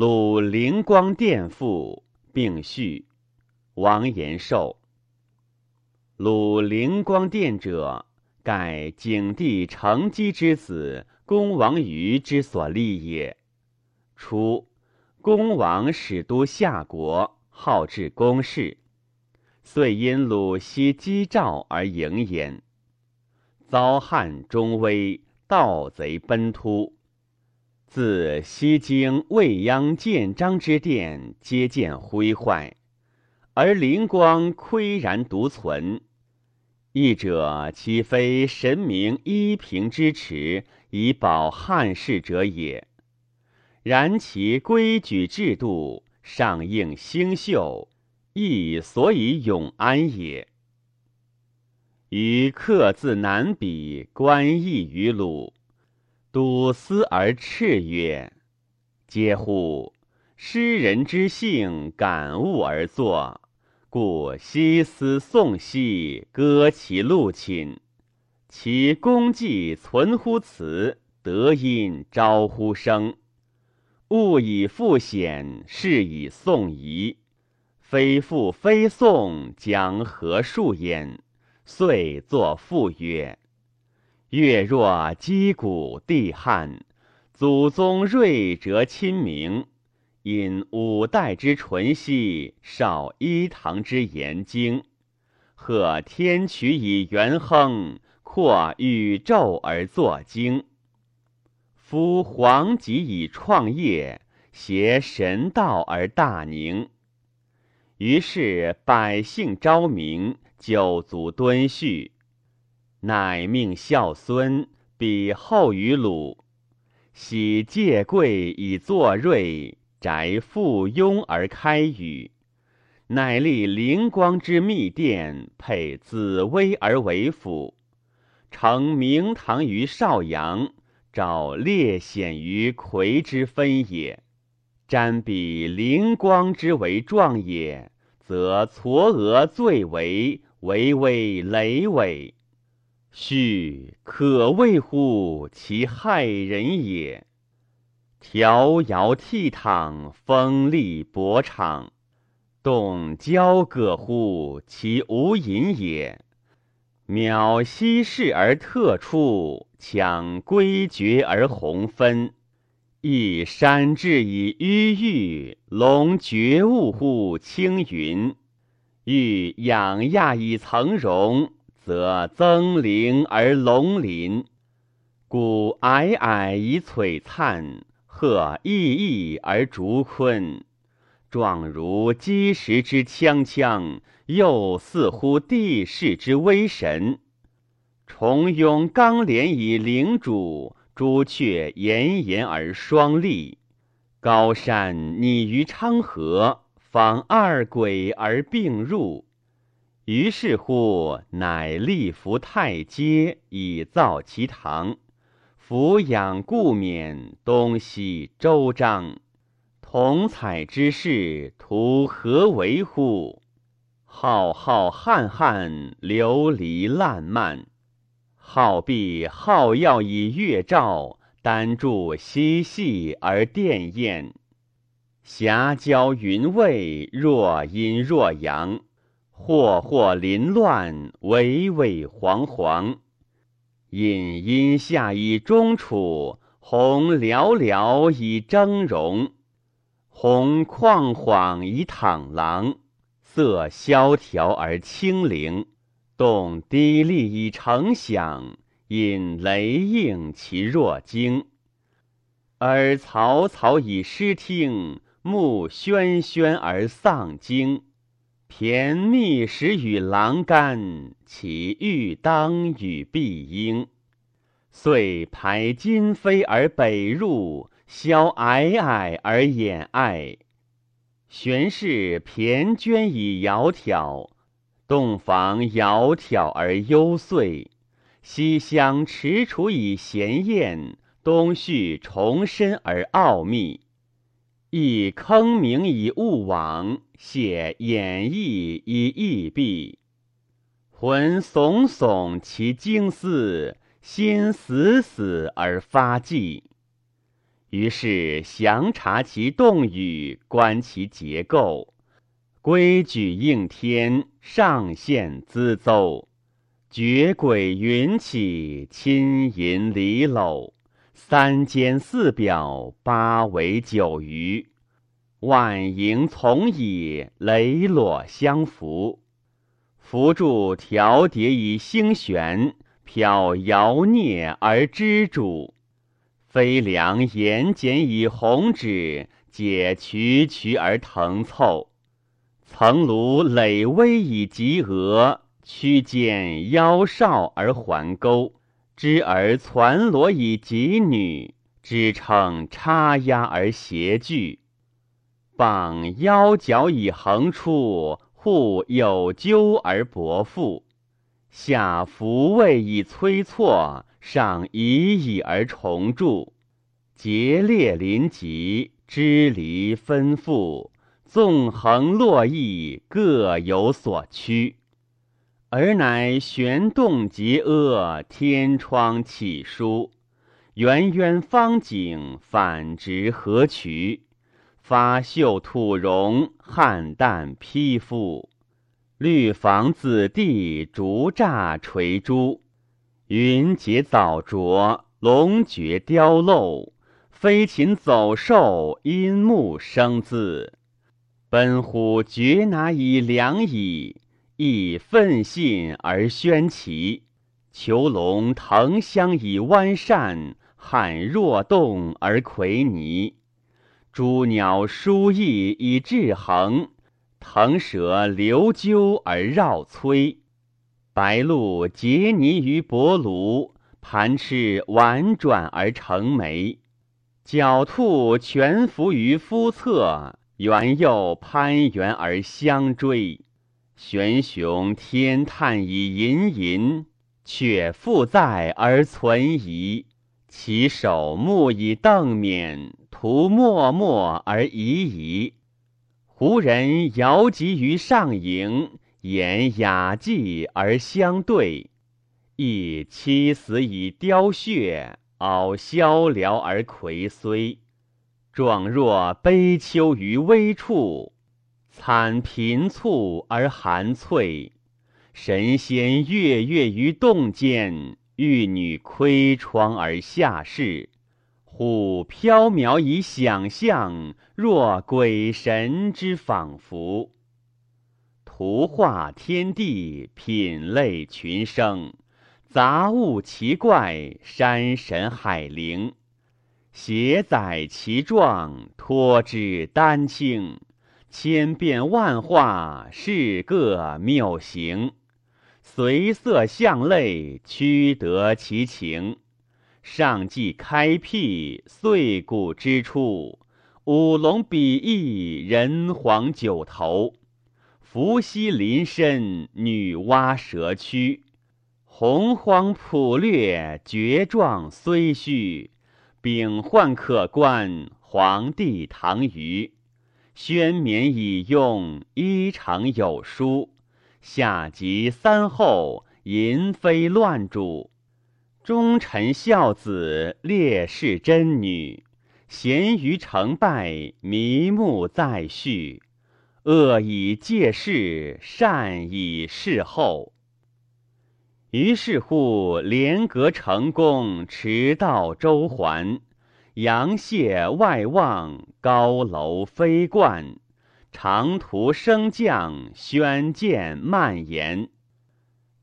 鲁灵光殿赋，并序。王延寿。鲁灵光殿者，盖景帝承基之子公王瑜之所立也。初，公王始都夏国，好治公事，遂因鲁西击赵而营焉。遭汉中威，盗贼奔突。自西京未央建章之殿，皆见灰坏，而灵光岿然独存。义者岂非神明依凭之持，以保汉室者也？然其规矩制度上应星宿，亦所以永安也。于客自南比，观义于鲁，笃思而赤曰：“嗟乎！诗人之性，感悟而作。”故西思宋兮，歌其陆寝。其功绩存乎辞，德音昭乎声。物以复显，事以宋夷。非复非宋，将何数焉？遂作赋曰：“月若击鼓帝汉，祖宗睿哲亲明。”引五代之淳熙，少一唐之严经，贺天曲以元亨，扩宇宙而作经。夫皇极以创业，挟神道而大宁。于是百姓昭明，九族敦序，乃命孝孙比后于鲁，喜借贵以作瑞。宅附庸而开宇，乃立灵光之密殿，配紫薇而为府，成明堂于少阳，找列显于魁之分也。瞻比灵光之为壮也，则嵯峨最为巍巍累巍，须可谓乎其害人也。调摇倜傥，锋利博敞，动交葛乎？其无隐也。渺兮视而特出，强规绝而宏分。一山志以迂郁，龙觉悟乎青云。欲仰亚以层容，则增灵而龙鳞。故皑皑以璀璨。鹤熠熠而逐鲲，状如积石之锵锵，又似乎地势之威神。重拥刚连以领主，朱雀炎炎而双立。高山拟于昌河，仿二轨而并入。于是乎，乃立伏太阶，以造其堂。俯仰顾冕，东西周章，同采之事，图何为乎？浩浩瀚瀚，流离烂漫。浩碧浩耀以月照，丹柱嬉戏而殿宴。霞娇云蔚，若阴若阳，霍霍林乱，巍巍惶惶。隐阴下以中处，红寥寥以峥嵘，红旷恍以淌廊，色萧条而清灵，动低丽以成响，引雷应其若惊。耳嘈嘈以失听，目眩眩而丧惊。骈密实与琅干，其欲当与必应。遂排金飞而北入，萧皑皑而掩爱。玄氏骈娟以窈窕，洞房窈窕而幽邃。西厢踟蹰以闲宴，东煦重申而奥秘。亦坑明以物往，谢掩翳以异弊。魂悚悚其惊思，心死死而发悸。于是详察其动语，观其结构，规矩应天，上限资邹，绝轨云起，亲吟离搂，三间四表，八围九余，万萦从以，磊裸相扶。扶助调叠以星悬，飘摇孽而知主。飞梁延简以红纸，解渠渠而腾凑；层庐累微以及额，曲肩腰少而环钩；织而攒罗以及女，支撑插压而谐句；绑腰脚以横出，护有纠而薄腹；下扶位以催错。上以以而重铸，节列临集，支离分复，纵横络绎，各有所趋。而乃玄洞结阿，天窗启疏，圆渊方景，反直合渠，发秀吐容，汉淡披肤，绿房子地，竹栅垂珠。云结早着，龙绝雕镂；飞禽走兽，阴木生字。奔虎绝拿以良矣，亦奋信而宣奇；囚龙腾香以弯善，汉若动而魁泥。诸鸟殊异以制衡，腾蛇流鸠而绕摧。白鹭结泥于薄炉，盘翅婉转而成眉；狡兔蜷伏于肤侧，猿幼攀援而相追。玄雄天叹以吟吟，却复在而存疑。其首目以瞪冕，图默默而疑疑。胡人遥集于上营。言雅迹而相对，亦妻死以凋血，敖萧寥而魁虽。状若悲秋于微处，惨贫促而寒翠。神仙跃跃于洞间，玉女窥窗而下视。忽缥缈以想象，若鬼神之仿佛。图画天地，品类群生，杂物奇怪，山神海灵，携载其状，托之丹青，千变万化，是各谬形，随色相类，曲得其情。上既开辟，岁古之初，五龙比翼，人皇九头。伏羲临身，女娲蛇躯，洪荒普略，绝状虽虚，秉幻可观，黄帝唐虞，宣冕以用，衣裳有书，下及三后，淫妃乱主，忠臣孝子，烈士贞女，贤于成败，迷目再续。恶以戒事，善以事后。于是乎，连阁成功，驰道周环，阳榭外望，高楼飞冠，长途升降，轩涧蔓延，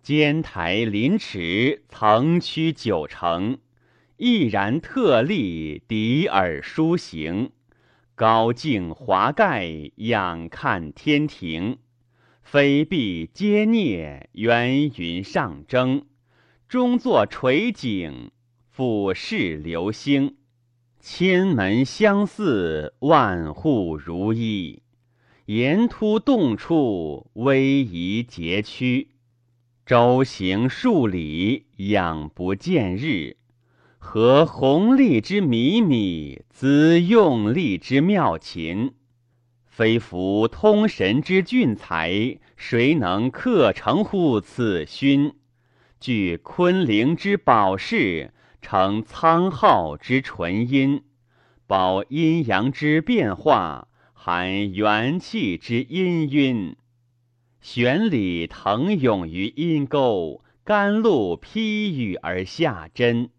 尖台临池，层曲九成，毅然特立，涤尔舒行。高静华盖，仰看天庭；飞壁皆孽，圆云上征。中作垂景，俯视流星。千门相似，万户如一。岩突洞处，逶迤节曲。周行数里，仰不见日。何弘历之靡靡，子用力之妙琴。非夫通神之俊才，谁能克成乎此勋？具昆陵之宝饰，成苍浩之纯阴，保阴阳之变化，含元气之氤氲。玄理腾涌于阴沟，甘露披雨而下针。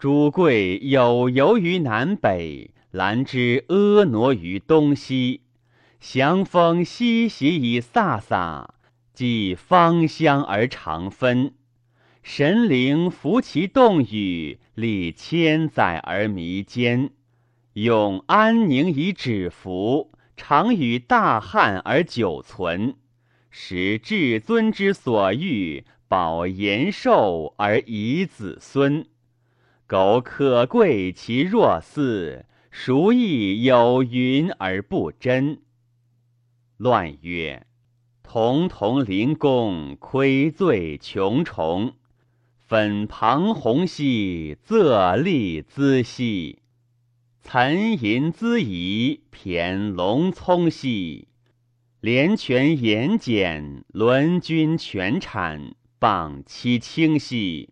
朱桂有游于南北，兰芝婀娜于东西。祥风习习以飒飒，即芳香而长分。神灵服其动语，历千载而弥坚。永安宁以止服，常与大汉而久存。使至尊之所欲，保延寿而遗子孙。苟可贵其若斯，孰亦有云而不真？乱曰：彤彤临宫，窥醉琼重。粉庞红兮，仄丽滋兮；岑银滋仪，骈龙葱兮。连泉言简，纶君全产，傍其清兮。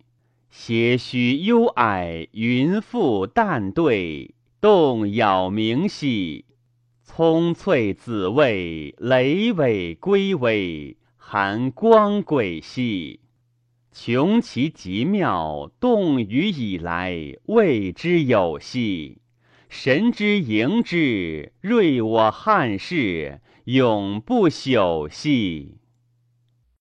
些许幽霭，云覆淡对，动杳冥兮。葱翠紫蔚，雷尾龟微，含光轨兮。穷其极妙，动于以来，未之有兮。神之迎之，瑞我汉室。永不朽兮。